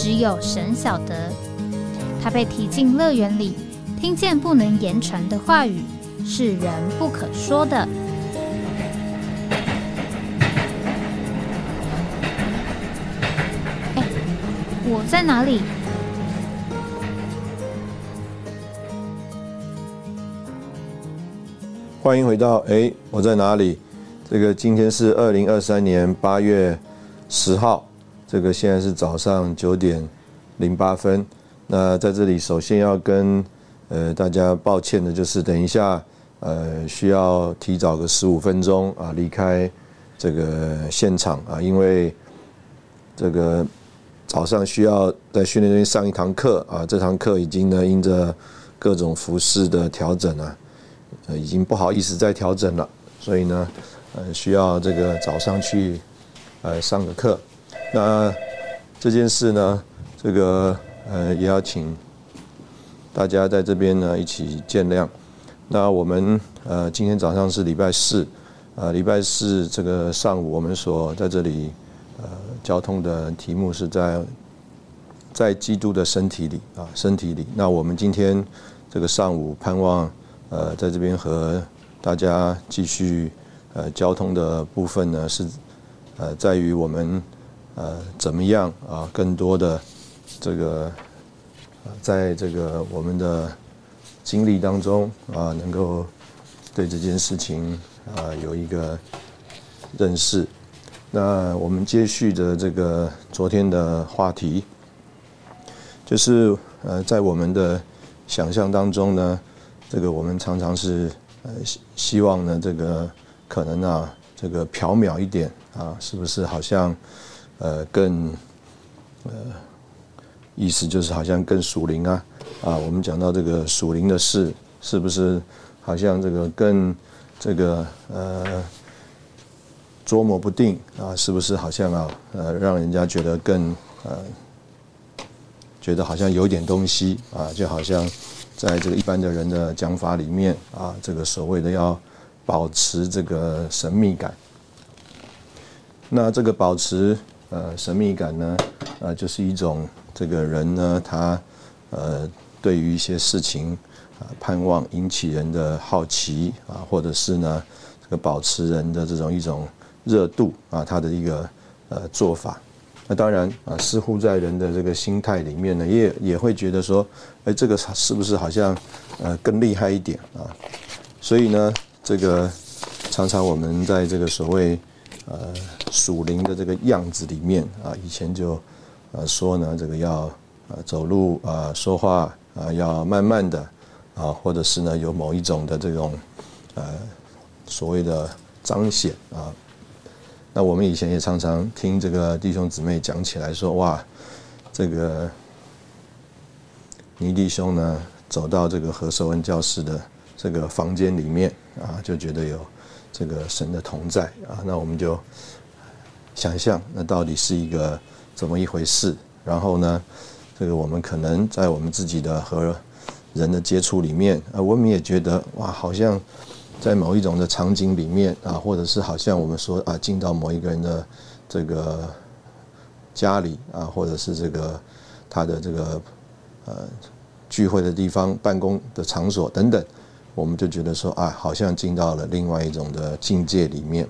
只有神晓得，他被提进乐园里，听见不能言传的话语，是人不可说的。哎，我在哪里？欢迎回到哎，我在哪里？这个今天是二零二三年八月十号。这个现在是早上九点零八分，那在这里首先要跟呃大家抱歉的就是，等一下呃需要提早个十五分钟啊离开这个现场啊，因为这个早上需要在训练中心上一堂课啊，这堂课已经呢因着各种服饰的调整啊，呃已经不好意思再调整了，所以呢呃需要这个早上去呃上个课。那这件事呢，这个呃也要请大家在这边呢一起见谅。那我们呃今天早上是礼拜四，呃礼拜四这个上午我们所在这里呃交通的题目是在在基督的身体里啊身体里。那我们今天这个上午盼望呃在这边和大家继续呃交通的部分呢是呃在于我们。呃，怎么样啊？更多的这个，在这个我们的经历当中啊，能够对这件事情啊有一个认识。那我们接续的这个昨天的话题，就是呃，在我们的想象当中呢，这个我们常常是呃希希望呢，这个可能啊，这个缥缈一点啊，是不是好像？呃，更呃，意思就是好像更属灵啊啊，我们讲到这个属灵的事，是不是好像这个更这个呃捉摸不定啊？是不是好像啊呃，让人家觉得更呃，觉得好像有点东西啊？就好像在这个一般的人的讲法里面啊，这个所谓的要保持这个神秘感，那这个保持。呃，神秘感呢，呃，就是一种这个人呢，他呃，对于一些事情啊，盼望引起人的好奇啊，或者是呢，这个保持人的这种一种热度啊，他的一个呃做法。那当然啊，似乎在人的这个心态里面呢，也也会觉得说，哎，这个是不是好像呃更厉害一点啊？所以呢，这个常常我们在这个所谓。呃，属灵的这个样子里面啊，以前就呃说呢，这个要呃走路啊，说话啊，要慢慢的啊，或者是呢有某一种的这种呃所谓的彰显啊。那我们以前也常常听这个弟兄姊妹讲起来说，哇，这个倪弟兄呢走到这个何寿恩教室的这个房间里面啊，就觉得有。这个神的同在啊，那我们就想象，那到底是一个怎么一回事？然后呢，这个我们可能在我们自己的和人的接触里面啊，我们也觉得哇，好像在某一种的场景里面啊，或者是好像我们说啊，进到某一个人的这个家里啊，或者是这个他的这个呃聚会的地方、办公的场所等等。我们就觉得说啊，好像进到了另外一种的境界里面。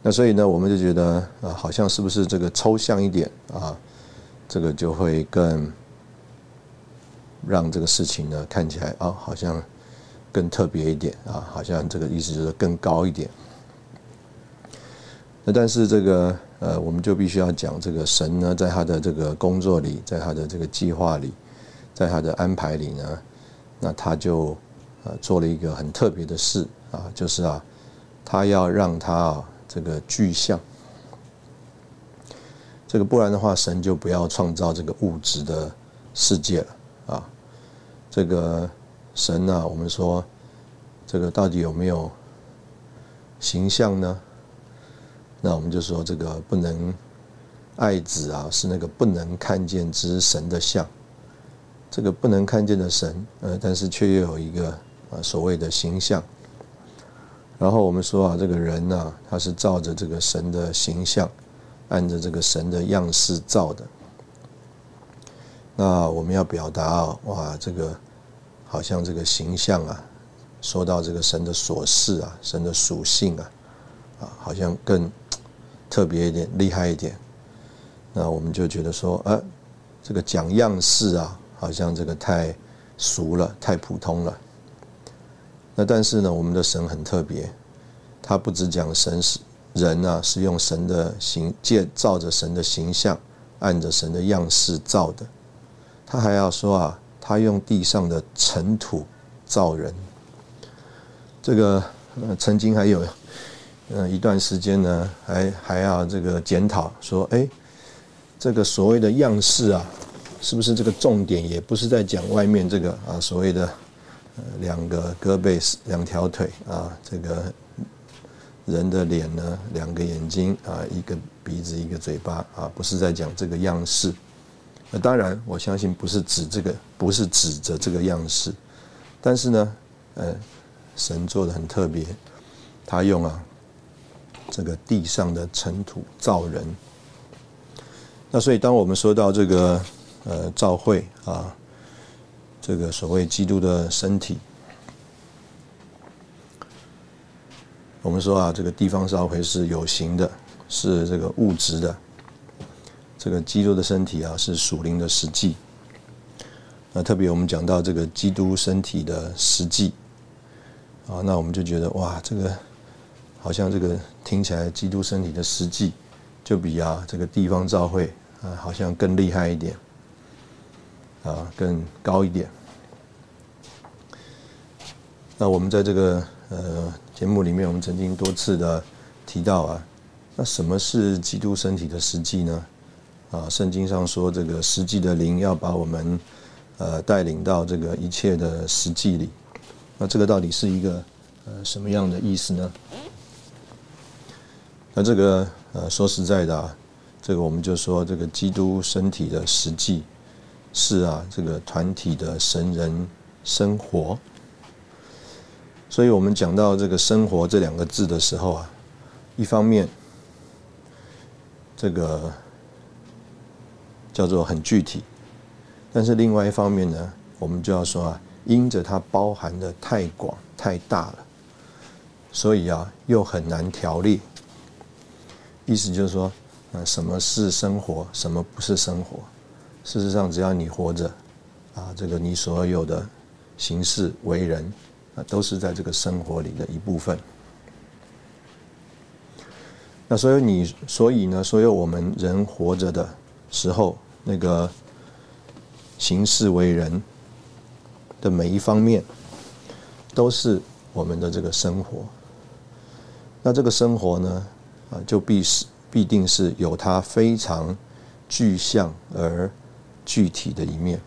那所以呢，我们就觉得啊，好像是不是这个抽象一点啊，这个就会更让这个事情呢看起来啊，好像更特别一点啊，好像这个意思就是更高一点。那但是这个呃，我们就必须要讲这个神呢，在他的这个工作里，在他的这个计划里，在他的安排里呢。那他就呃做了一个很特别的事啊，就是啊，他要让他啊这个具象，这个不然的话，神就不要创造这个物质的世界了啊。这个神呢，我们说这个到底有没有形象呢？那我们就说这个不能爱子啊，是那个不能看见之神的像。这个不能看见的神，呃，但是却又有一个啊所谓的形象。然后我们说啊，这个人呢，他是照着这个神的形象，按着这个神的样式造的。那我们要表达啊，哇，这个好像这个形象啊，说到这个神的所事啊，神的属性啊，啊，好像更特别一点，厉害一点。那我们就觉得说，呃，这个讲样式啊，好像这个太俗了，太普通了。那但是呢，我们的神很特别，他不只讲神是人啊，是用神的形借照着神的形象，按着神的样式造的。他还要说啊，他用地上的尘土造人。这个呃，曾经还有呃一段时间呢，还还要这个检讨说，哎，这个所谓的样式啊，是不是这个重点也不是在讲外面这个啊所谓的。两个胳膊，两条腿啊，这个人的脸呢，两个眼睛啊，一个鼻子，一个嘴巴啊，不是在讲这个样式。那当然，我相信不是指这个，不是指着这个样式。但是呢，呃，神做的很特别，他用啊这个地上的尘土造人。那所以，当我们说到这个呃召会啊。这个所谓基督的身体，我们说啊，这个地方召会是有形的，是这个物质的；这个基督的身体啊，是属灵的实际。那特别我们讲到这个基督身体的实际，啊，那我们就觉得哇，这个好像这个听起来基督身体的实际，就比啊这个地方召会啊，好像更厉害一点。啊，更高一点。那我们在这个呃节目里面，我们曾经多次的提到啊，那什么是基督身体的实际呢？啊，圣经上说这个实际的灵要把我们呃带领到这个一切的实际里。那这个到底是一个呃什么样的意思呢？那这个呃说实在的啊，这个我们就说这个基督身体的实际。是啊，这个团体的神人生活，所以我们讲到这个“生活”这两个字的时候啊，一方面这个叫做很具体，但是另外一方面呢，我们就要说啊，因着它包含的太广太大了，所以啊，又很难条列。意思就是说，呃，什么是生活，什么不是生活？事实上，只要你活着，啊，这个你所有的行事为人，啊，都是在这个生活里的一部分。那所以你，所以呢，所有我们人活着的时候，那个行事为人的每一方面，都是我们的这个生活。那这个生活呢，啊，就必是必定是有它非常具象而。具体的一面，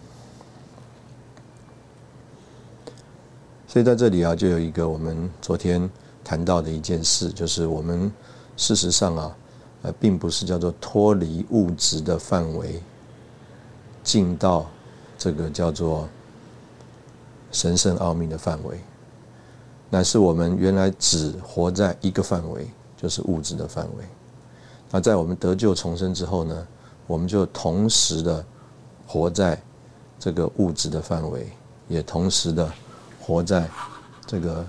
所以在这里啊，就有一个我们昨天谈到的一件事，就是我们事实上啊，呃，并不是叫做脱离物质的范围，进到这个叫做神圣奥秘的范围，乃是我们原来只活在一个范围，就是物质的范围。那在我们得救重生之后呢，我们就同时的。活在这个物质的范围，也同时的活在这个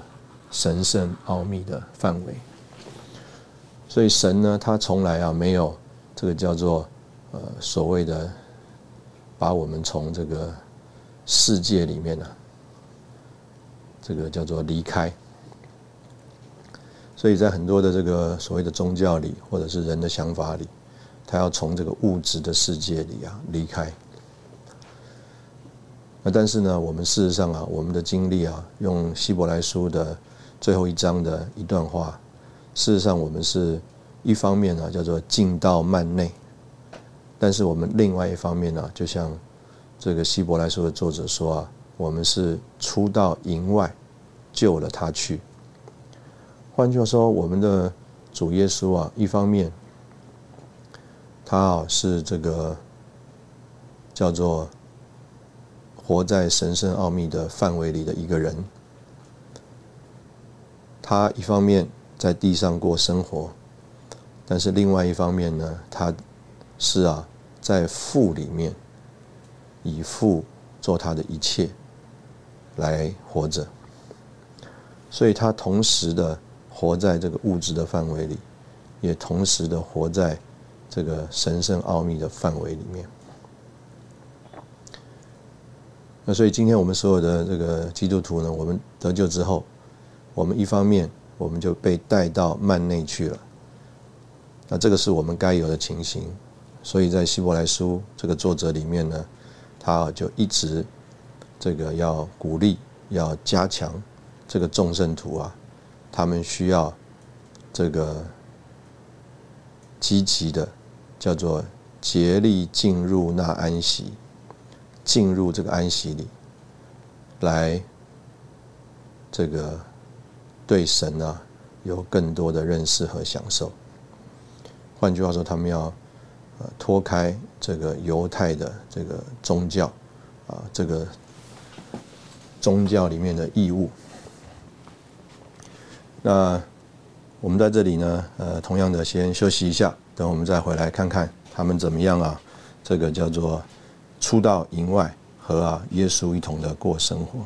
神圣奥秘的范围。所以神呢，他从来啊没有这个叫做呃所谓的把我们从这个世界里面呢，这个叫做离开。所以在很多的这个所谓的宗教里，或者是人的想法里，他要从这个物质的世界里啊离开。但是呢，我们事实上啊，我们的经历啊，用希伯来书的最后一章的一段话，事实上我们是一方面呢，叫做进到幔内；但是我们另外一方面呢，就像这个希伯来书的作者说啊，我们是出到营外，救了他去。换句话说，我们的主耶稣啊，一方面他啊是这个叫做活在神圣奥秘的范围里的一个人，他一方面在地上过生活，但是另外一方面呢，他是啊在父里面以父做他的一切来活着，所以他同时的。活在这个物质的范围里，也同时的活在这个神圣奥秘的范围里面。那所以今天我们所有的这个基督徒呢，我们得救之后，我们一方面我们就被带到幔内去了。那这个是我们该有的情形。所以在希伯来书这个作者里面呢，他就一直这个要鼓励、要加强这个众圣徒啊。他们需要这个积极的，叫做竭力进入那安息，进入这个安息里，来这个对神啊有更多的认识和享受。换句话说，他们要呃脱开这个犹太的这个宗教啊，这个宗教里面的义务。那我们在这里呢，呃，同样的先休息一下，等我们再回来看看他们怎么样啊？这个叫做出到营外和啊耶稣一同的过生活。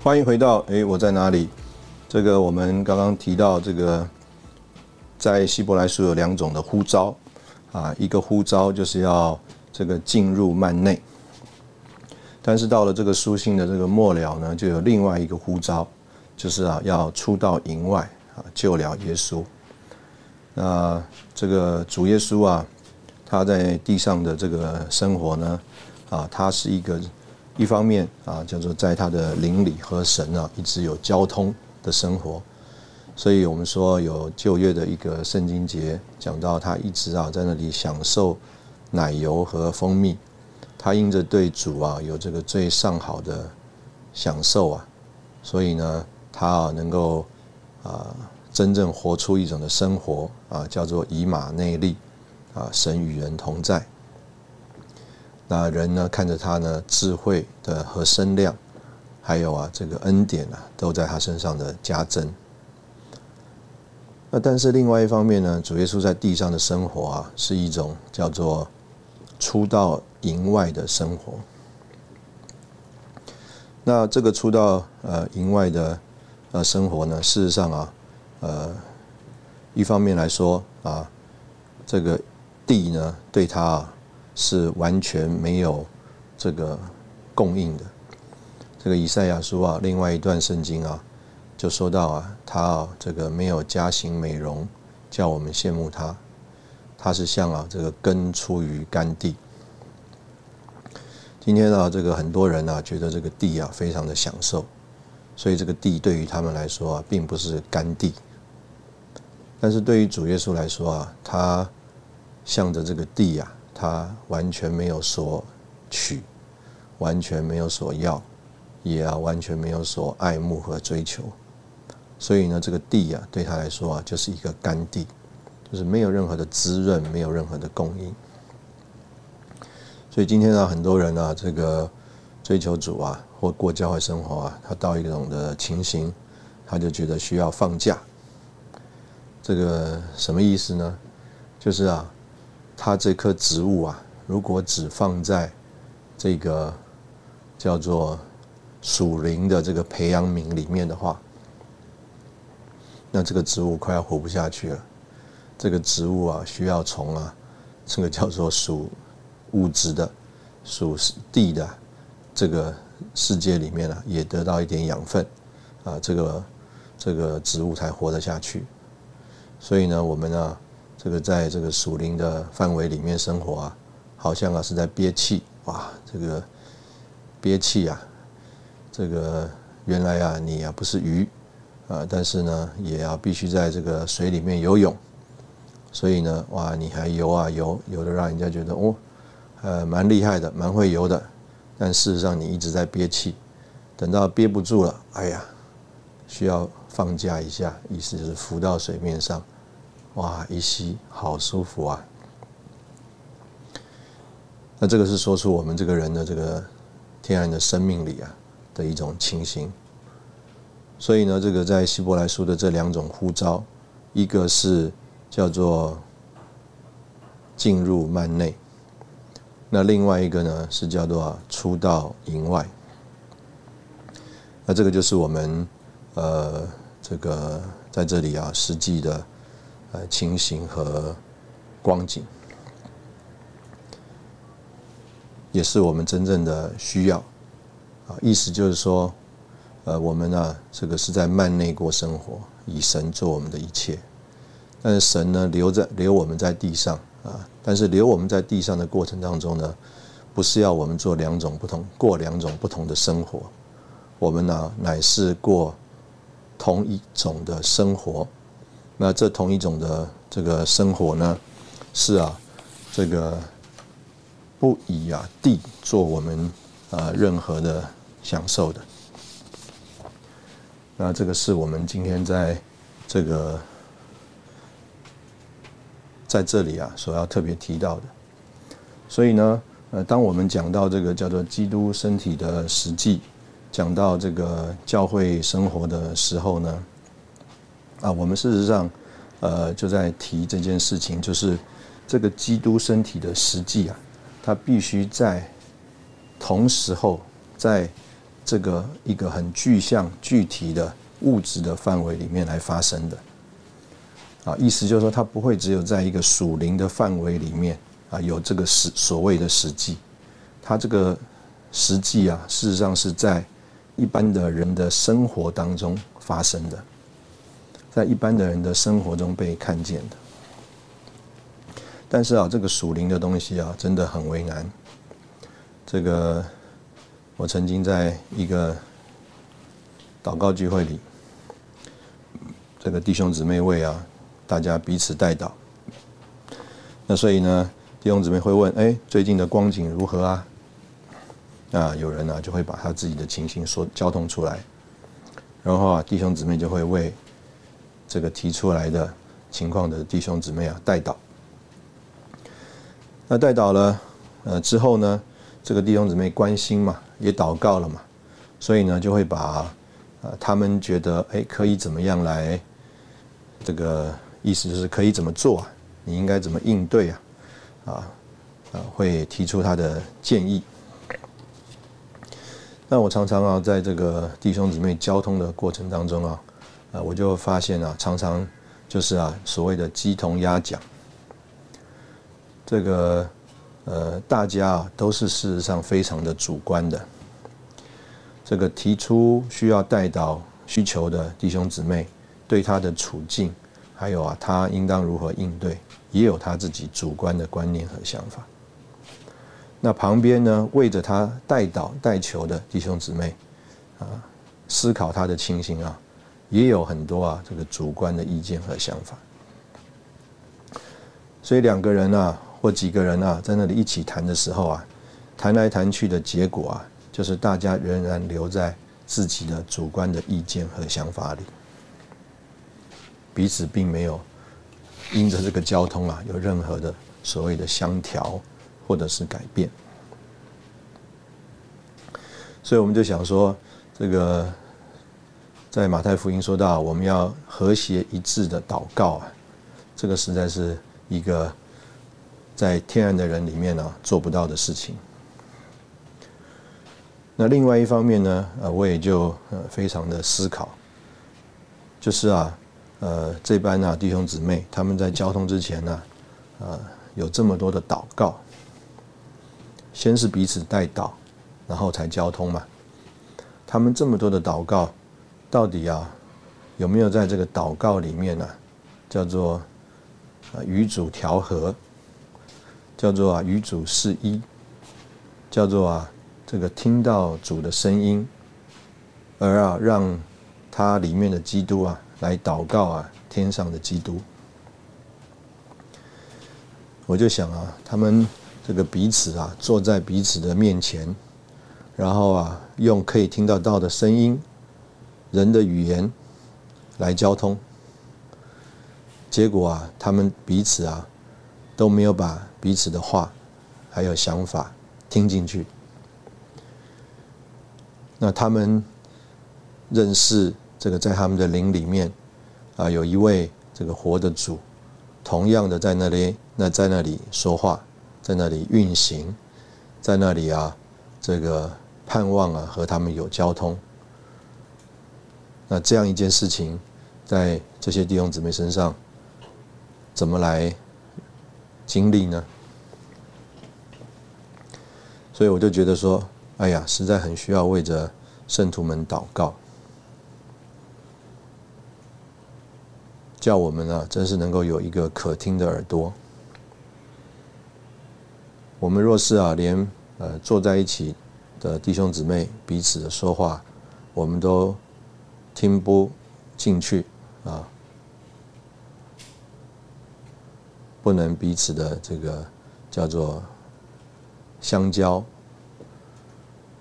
欢迎回到哎，我在哪里？这个我们刚刚提到，这个在希伯来书有两种的呼召啊，一个呼召就是要这个进入幔内，但是到了这个书信的这个末了呢，就有另外一个呼召，就是啊要出到营外啊救了耶稣。那这个主耶稣啊，他在地上的这个生活呢，啊，他是一个一方面啊叫做在他的灵里和神啊一直有交通。的生活，所以我们说有旧约的一个圣经节讲到他一直啊在那里享受奶油和蜂蜜，他因着对主啊有这个最上好的享受啊，所以呢他啊能够啊真正活出一种的生活啊叫做以马内利啊神与人同在，那人呢看着他呢智慧的和身量。还有啊，这个恩典啊，都在他身上的加增。那但是另外一方面呢，主耶稣在地上的生活啊，是一种叫做出到营外的生活。那这个出到呃营外的呃生活呢，事实上啊，呃，一方面来说啊，这个地呢，对他啊是完全没有这个供应的。这个以赛亚书啊，另外一段圣经啊，就说到啊，他啊这个没有加行美容，叫我们羡慕他。他是像啊这个根出于干地。今天啊，这个很多人啊觉得这个地啊非常的享受，所以这个地对于他们来说啊，并不是干地。但是对于主耶稣来说啊，他向着这个地啊，他完全没有所取，完全没有所要。也啊，完全没有所爱慕和追求，所以呢，这个地啊，对他来说啊，就是一个干地，就是没有任何的滋润，没有任何的供应。所以今天呢，很多人啊，这个追求主啊，或过教会生活啊，他到一种的情形，他就觉得需要放假。这个什么意思呢？就是啊，他这棵植物啊，如果只放在这个叫做属灵的这个培养皿里面的话，那这个植物快要活不下去了。这个植物啊，需要从啊，这个叫做属物质的、属地的这个世界里面啊，也得到一点养分啊，这个这个植物才活得下去。所以呢，我们呢，这个在这个属灵的范围里面生活啊，好像啊是在憋气，哇，这个憋气啊，这个原来啊你啊不是鱼啊，但是呢也要必须在这个水里面游泳，所以呢，哇，你还游啊游，游的让人家觉得哦，呃，蛮厉害的，蛮会游的，但事实上你一直在憋气，等到憋不住了，哎呀，需要放假一下，意思就是浮到水面上，哇，一吸好舒服啊。那这个是说出我们这个人的这个天然的生命力啊的一种情形。所以呢，这个在希伯来书的这两种呼召，一个是叫做进入幔内，那另外一个呢是叫做出到营外。那这个就是我们呃这个在这里啊实际的呃情形和光景。也是我们真正的需要，啊，意思就是说，呃，我们呢，这个是在幔内过生活，以神做我们的一切，但是神呢，留在留我们在地上啊，但是留我们在地上的过程当中呢，不是要我们做两种不同，过两种不同的生活，我们呢，乃是过同一种的生活，那这同一种的这个生活呢，是啊，这个。不以啊地做我们啊任何的享受的，那这个是我们今天在这个在这里啊所要特别提到的。所以呢，呃，当我们讲到这个叫做基督身体的实际，讲到这个教会生活的时候呢，啊，我们事实上呃就在提这件事情，就是这个基督身体的实际啊。它必须在同时候，在这个一个很具象、具体的物质的范围里面来发生的。啊，意思就是说，它不会只有在一个属灵的范围里面啊有这个实所谓的实际，它这个实际啊，事实上是在一般的人的生活当中发生的，在一般的人的生活中被看见的。但是啊，这个属灵的东西啊，真的很为难。这个我曾经在一个祷告聚会里，这个弟兄姊妹为啊，大家彼此代祷。那所以呢，弟兄姊妹会问：哎，最近的光景如何啊？啊，有人呢就会把他自己的情形说交通出来，然后啊，弟兄姊妹就会为这个提出来的情况的弟兄姊妹啊代祷。那带倒了，呃之后呢，这个弟兄姊妹关心嘛，也祷告了嘛，所以呢就会把，呃他们觉得哎可以怎么样来，这个意思就是可以怎么做啊？你应该怎么应对啊？啊啊会提出他的建议。那我常常啊在这个弟兄姊妹交通的过程当中啊，啊我就发现啊常常就是啊所谓的鸡同鸭讲。这个呃，大家啊都是事实上非常的主观的。这个提出需要带到需求的弟兄姊妹，对他的处境，还有啊他应当如何应对，也有他自己主观的观念和想法。那旁边呢，为着他带导带球的弟兄姊妹啊，思考他的情形啊，也有很多啊这个主观的意见和想法。所以两个人啊。或几个人啊，在那里一起谈的时候啊，谈来谈去的结果啊，就是大家仍然留在自己的主观的意见和想法里，彼此并没有因着这个交通啊，有任何的所谓的相调或者是改变。所以我们就想说，这个在马太福音说到我们要和谐一致的祷告啊，这个实在是一个。在天然的人里面呢，做不到的事情。那另外一方面呢，呃，我也就呃非常的思考，就是啊，呃，这班啊弟兄姊妹他们在交通之前呢，呃，有这么多的祷告，先是彼此带祷，然后才交通嘛。他们这么多的祷告，到底啊有没有在这个祷告里面呢，叫做呃与主调和？叫做啊与主是一，叫做啊这个听到主的声音，而啊让他里面的基督啊来祷告啊天上的基督。我就想啊，他们这个彼此啊坐在彼此的面前，然后啊用可以听得到的声音、人的语言来交通，结果啊他们彼此啊都没有把彼此的话还有想法听进去。那他们认识这个在他们的灵里面啊有一位这个活的主。同样的，在那里，那在那里说话，在那里运行，在那里啊，这个盼望啊，和他们有交通。那这样一件事情，在这些弟兄姊妹身上，怎么来经历呢？所以我就觉得说，哎呀，实在很需要为着圣徒们祷告。叫我们啊，真是能够有一个可听的耳朵。我们若是啊，连呃坐在一起的弟兄姊妹彼此的说话，我们都听不进去啊，不能彼此的这个叫做相交。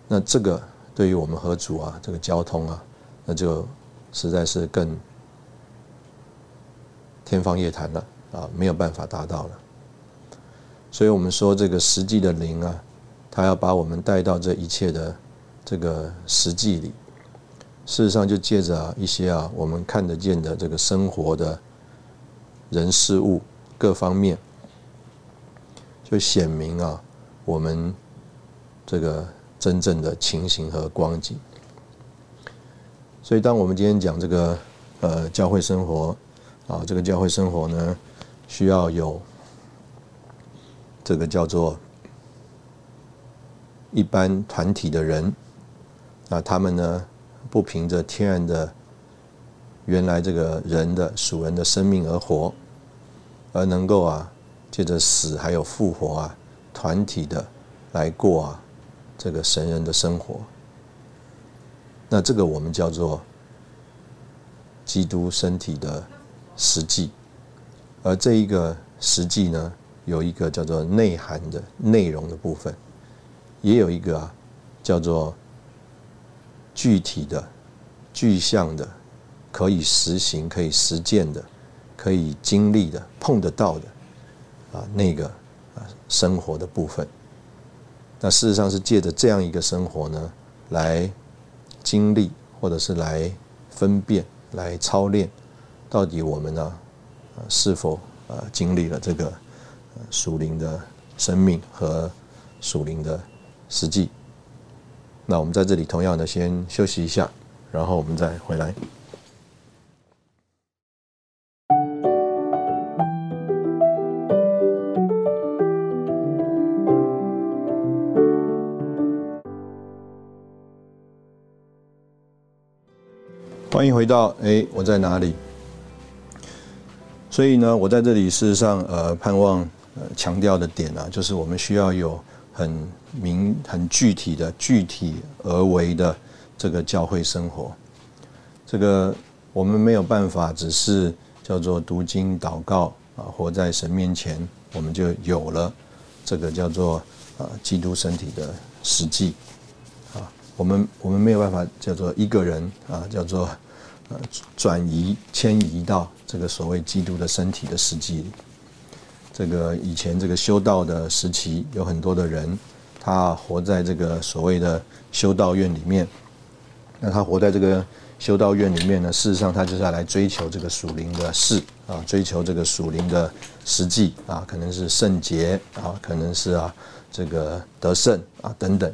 那这个对于我们和主啊，这个交通啊，那就实在是更。天方夜谭了啊，没有办法达到了。所以我们说，这个实际的灵啊，他要把我们带到这一切的这个实际里。事实上，就借着一些啊我们看得见的这个生活的人事物各方面，就显明啊我们这个真正的情形和光景。所以，当我们今天讲这个呃教会生活。啊，这个教会生活呢，需要有这个叫做一般团体的人，啊，他们呢不凭着天然的原来这个人的属人的生命而活，而能够啊借着死还有复活啊，团体的来过啊这个神人的生活。那这个我们叫做基督身体的。实际，而这一个实际呢，有一个叫做内涵的内容的部分，也有一个啊叫做具体的、具象的、可以实行、可以实践的、可以经历的、碰得到的啊那个啊生活的部分。那事实上是借着这样一个生活呢，来经历或者是来分辨、来操练。到底我们呢，是否呃经历了这个属灵的生命和属灵的实际？那我们在这里同样的先休息一下，然后我们再回来。欢迎回到哎，我在哪里？所以呢，我在这里事实上，呃，盼望呃强调的点呢，就是我们需要有很明、很具体的、具体而为的这个教会生活。这个我们没有办法，只是叫做读经、祷告啊，活在神面前，我们就有了这个叫做啊基督身体的实际啊。我们我们没有办法叫做一个人啊，叫做。呃，转移迁移到这个所谓基督的身体的实际里。这个以前这个修道的时期，有很多的人，他活在这个所谓的修道院里面。那他活在这个修道院里面呢，事实上他就是要来追求这个属灵的事啊，追求这个属灵的实际啊，可能是圣洁啊，可能是啊这个得胜啊等等。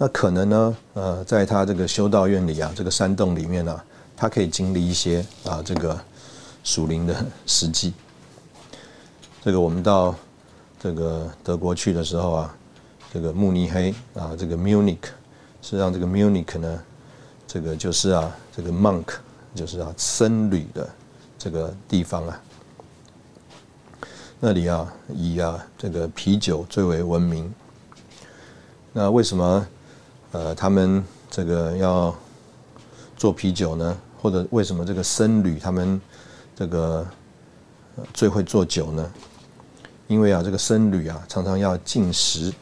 那可能呢？呃，在他这个修道院里啊，这个山洞里面呢，他可以经历一些啊，这个属灵的实际。这个我们到这个德国去的时候啊，这个慕尼黑啊，这个 Munich，实际上这个 Munich 呢，这个就是啊，这个 monk，就是啊僧侣的这个地方啊。那里啊以啊这个啤酒最为闻名。那为什么呃他们这个要做啤酒呢？或者为什么这个僧侣他们这个最会做酒呢？因为啊这个僧侣啊常常要禁食，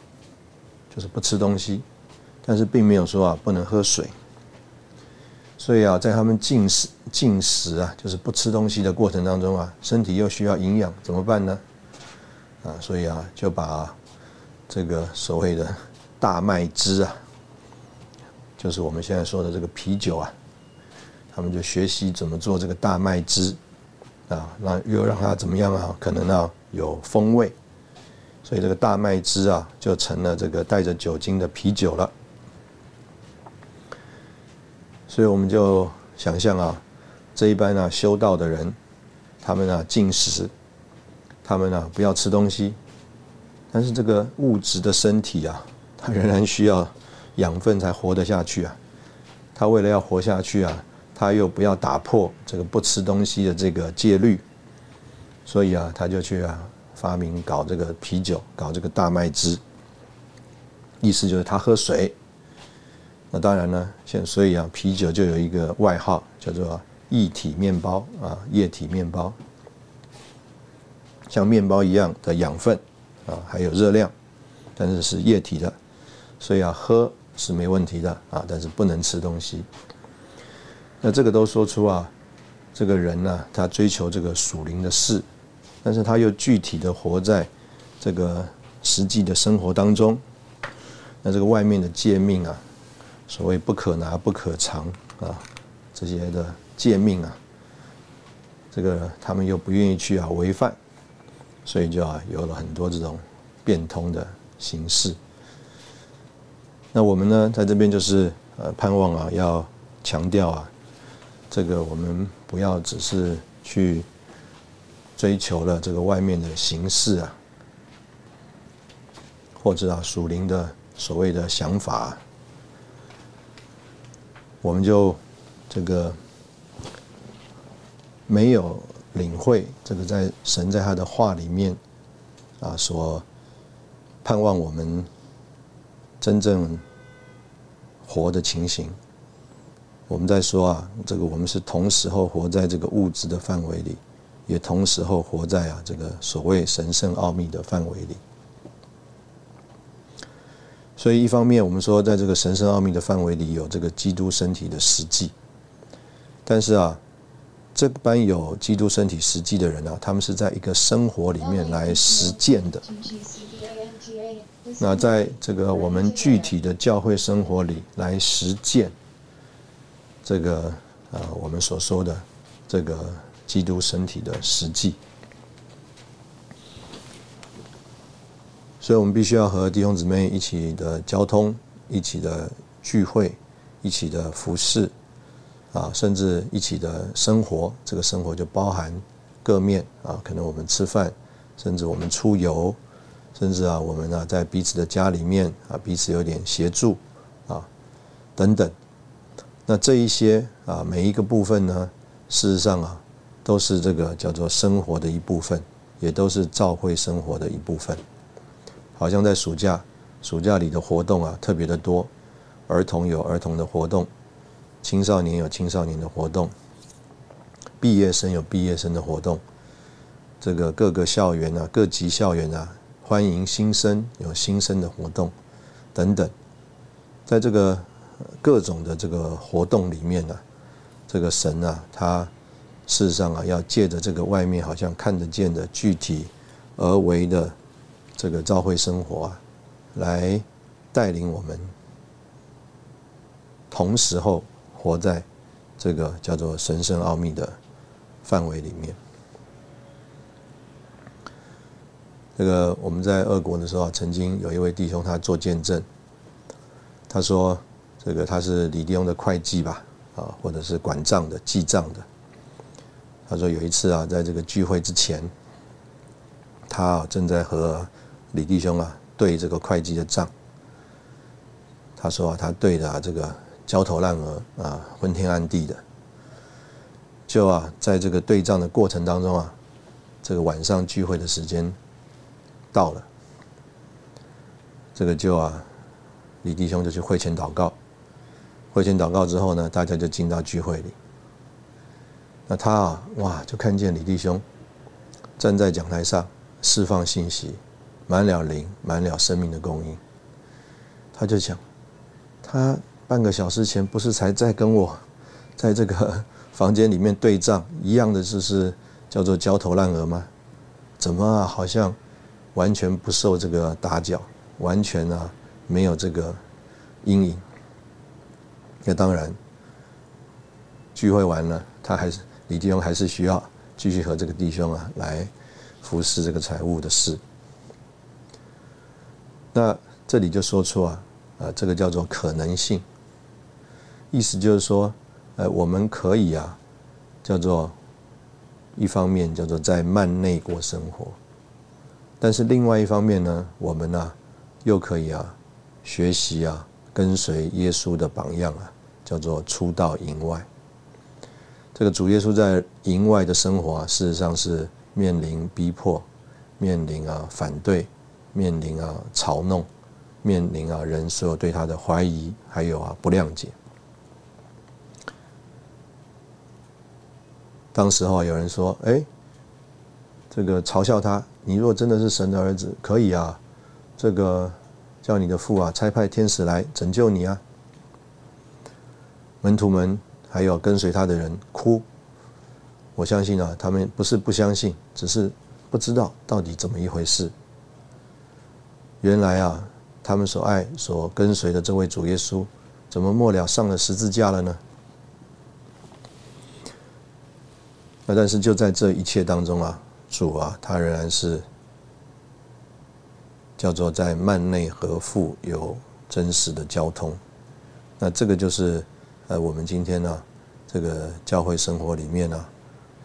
就是不吃东西，但是并没有说啊不能喝水。所以啊，在他们进食、进食啊，就是不吃东西的过程当中啊，身体又需要营养，怎么办呢？啊，所以啊，就把这个所谓的大麦汁啊，就是我们现在说的这个啤酒啊，他们就学习怎么做这个大麦汁啊，那又让它怎么样啊？可能啊有风味，所以这个大麦汁啊，就成了这个带着酒精的啤酒了。所以我们就想象啊，这一班啊修道的人，他们啊进食，他们啊不要吃东西，但是这个物质的身体啊，它仍然需要养分才活得下去啊。他为了要活下去啊，他又不要打破这个不吃东西的这个戒律，所以啊，他就去啊发明搞这个啤酒，搞这个大麦汁，意思就是他喝水。那当然呢，现所以啊，啤酒就有一个外号叫做液体面包啊，液体面包，像面包一样的养分啊，还有热量，但是是液体的，所以啊，喝是没问题的啊，但是不能吃东西。那这个都说出啊，这个人呢，他追求这个属灵的事，但是他又具体的活在这个实际的生活当中，那这个外面的诫命啊。所谓不可拿、不可藏啊，这些的诫命啊，这个他们又不愿意去啊违反，所以就啊有了很多这种变通的形式。那我们呢，在这边就是呃盼望啊，要强调啊，这个我们不要只是去追求了这个外面的形式啊，或者啊属灵的所谓的想法。我们就这个没有领会这个在神在他的话里面啊所盼望我们真正活的情形。我们在说啊，这个我们是同时候活在这个物质的范围里，也同时候活在啊这个所谓神圣奥秘的范围里。所以，一方面我们说，在这个神圣奥秘的范围里有这个基督身体的实际，但是啊，这班有基督身体实际的人啊，他们是在一个生活里面来实践的。那在这个我们具体的教会生活里来实践这个呃我们所说的这个基督身体的实际。所以我们必须要和弟兄姊妹一起的交通，一起的聚会，一起的服侍，啊，甚至一起的生活。这个生活就包含各面啊，可能我们吃饭，甚至我们出游，甚至啊，我们呢在彼此的家里面啊，彼此有点协助啊，等等。那这一些啊，每一个部分呢，事实上啊，都是这个叫做生活的一部分，也都是教会生活的一部分。好像在暑假，暑假里的活动啊特别的多，儿童有儿童的活动，青少年有青少年的活动，毕业生有毕业生的活动，这个各个校园啊，各级校园啊，欢迎新生有新生的活动，等等，在这个各种的这个活动里面呢，这个神啊，他事实上啊，要借着这个外面好像看得见的具体而为的。这个教会生活啊，来带领我们，同时候活在这个叫做神圣奥秘的范围里面。这个我们在俄国的时候，曾经有一位弟兄他做见证，他说：“这个他是李弟兄的会计吧，啊，或者是管账的、记账的。”他说有一次啊，在这个聚会之前，他正在和李弟兄啊，对这个会计的账，他说啊，他对的这个焦头烂额啊，昏天暗地的，就啊，在这个对账的过程当中啊，这个晚上聚会的时间到了，这个就啊，李弟兄就去会前祷告。会前祷告之后呢，大家就进到聚会里。那他啊，哇，就看见李弟兄站在讲台上释放信息，满了灵，满了生命的供应。他就讲，他半个小时前不是才在跟我在这个 房间里面对账一样的，就是叫做焦头烂额吗？怎么啊，好像完全不受这个打搅，完全啊没有这个阴影。那当然，聚会完了，他还是李弟兄还是需要继续和这个弟兄啊来服侍这个财务的事。那这里就说出啊，啊，这个叫做可能性，意思就是说，呃，我们可以啊，叫做一方面叫做在慢内过生活，但是另外一方面呢，我们呢又可以啊学习啊跟随耶稣的榜样啊。叫做出到营外，这个主耶稣在营外的生活啊，事实上是面临逼迫，面临啊反对，面临啊嘲弄，面临啊人所有对他的怀疑，还有啊不谅解。当时候有人说：“哎，这个嘲笑他，你若真的是神的儿子，可以啊，这个叫你的父啊差派天使来拯救你啊。”门徒们还有跟随他的人哭，我相信啊，他们不是不相信，只是不知道到底怎么一回事。原来啊，他们所爱、所跟随的这位主耶稣，怎么末了上了十字架了呢？那但是就在这一切当中啊，主啊，他仍然是叫做在幔内和父有真实的交通。那这个就是。呃，我们今天呢，这个教会生活里面呢，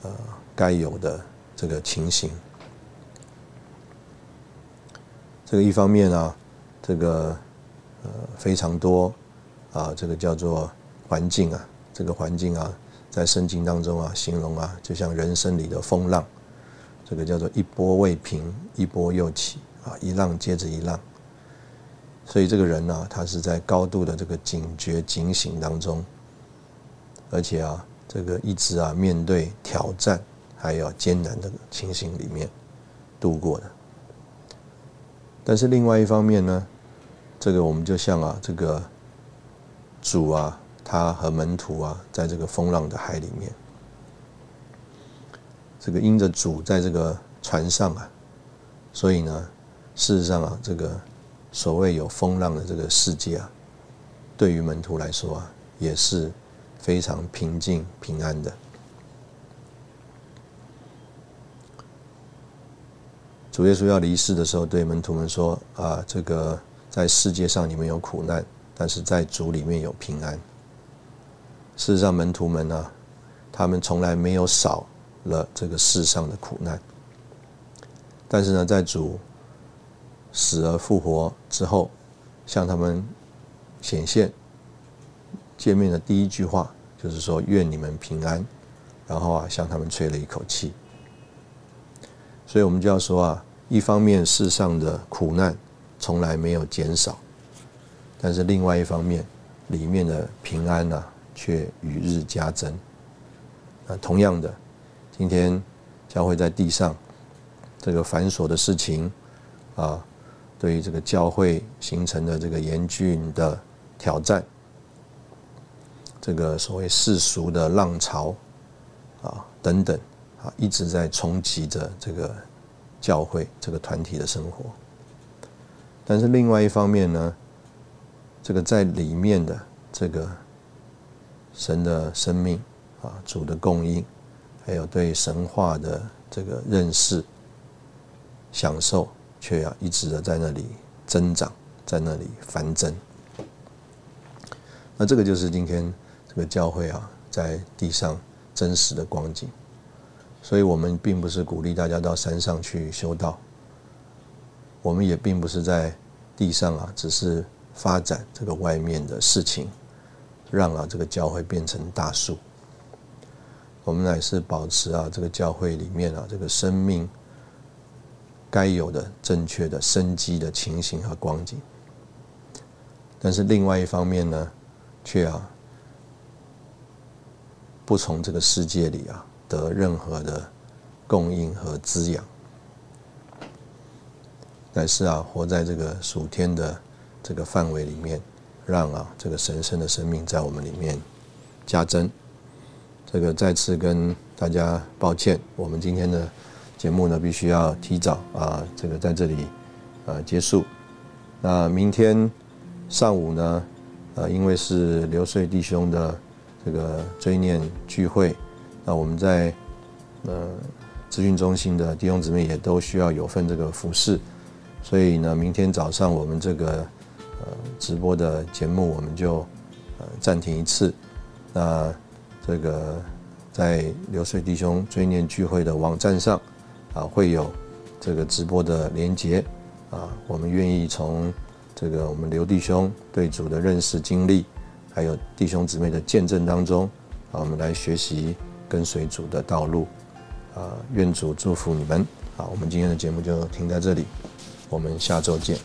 呃，该有的这个情形，这个一方面呢，这个呃非常多啊，这个叫做环境啊，这个环境啊，在圣经当中啊，形容啊，就像人生里的风浪，这个叫做一波未平，一波又起啊，一浪接着一浪。所以这个人呢，他是在高度的这个警觉、警醒当中，而且啊，这个一直啊面对挑战还有艰难的情形里面度过的。但是另外一方面呢，这个我们就像啊，这个主啊，他和门徒啊，在这个风浪的海里面，这个因着主在这个船上啊，所以呢，事实上啊，这个。所谓有风浪的这个世界啊，对于门徒来说啊，也是非常平静平安的。主耶稣要离世的时候，对门徒们说：“啊，这个在世界上你们有苦难，但是在主里面有平安。”事实上，门徒们呢，他们从来没有少了这个世上的苦难，但是呢，在主。死而复活之后，向他们显现见面的第一句话就是说：“愿你们平安。”然后啊，向他们吹了一口气。所以我们就要说啊，一方面世上的苦难从来没有减少，但是另外一方面，里面的平安呢却与日加增。那同样的，今天教会在地上这个繁琐的事情啊。对于这个教会形成的这个严峻的挑战，这个所谓世俗的浪潮啊等等啊，一直在冲击着这个教会这个团体的生活。但是另外一方面呢，这个在里面的这个神的生命啊，主的供应，还有对神话的这个认识、享受。却要一直的在那里增长，在那里繁增。那这个就是今天这个教会啊，在地上真实的光景。所以我们并不是鼓励大家到山上去修道，我们也并不是在地上啊，只是发展这个外面的事情，让啊这个教会变成大树。我们乃是保持啊这个教会里面啊这个生命该有的正确的生机的情形和光景。但是另外一方面呢，却啊不从这个世界里啊得任何的供应和滋养，乃是啊活在这个属天的这个范围里面，让啊这个神圣的生命在我们里面加增。这个再次跟大家抱歉，我们今天的节目呢必须要提早啊这个在这里呃结束。那明天。上午呢，呃，因为是刘穗弟兄的这个追念聚会，那我们在呃资讯中心的弟兄姊妹也都需要有份这个服饰，所以呢，明天早上我们这个直播的节目我们就呃暂停一次。那这个在刘穗弟兄追念聚会的网站上啊，会有这个直播的连接啊，我们愿意从。这个我们刘弟兄对主的认识经历，还有弟兄姊妹的见证当中，啊，我们来学习跟随主的道路，啊，愿主祝福你们。好，我们今天的节目就停在这里，我们下周见。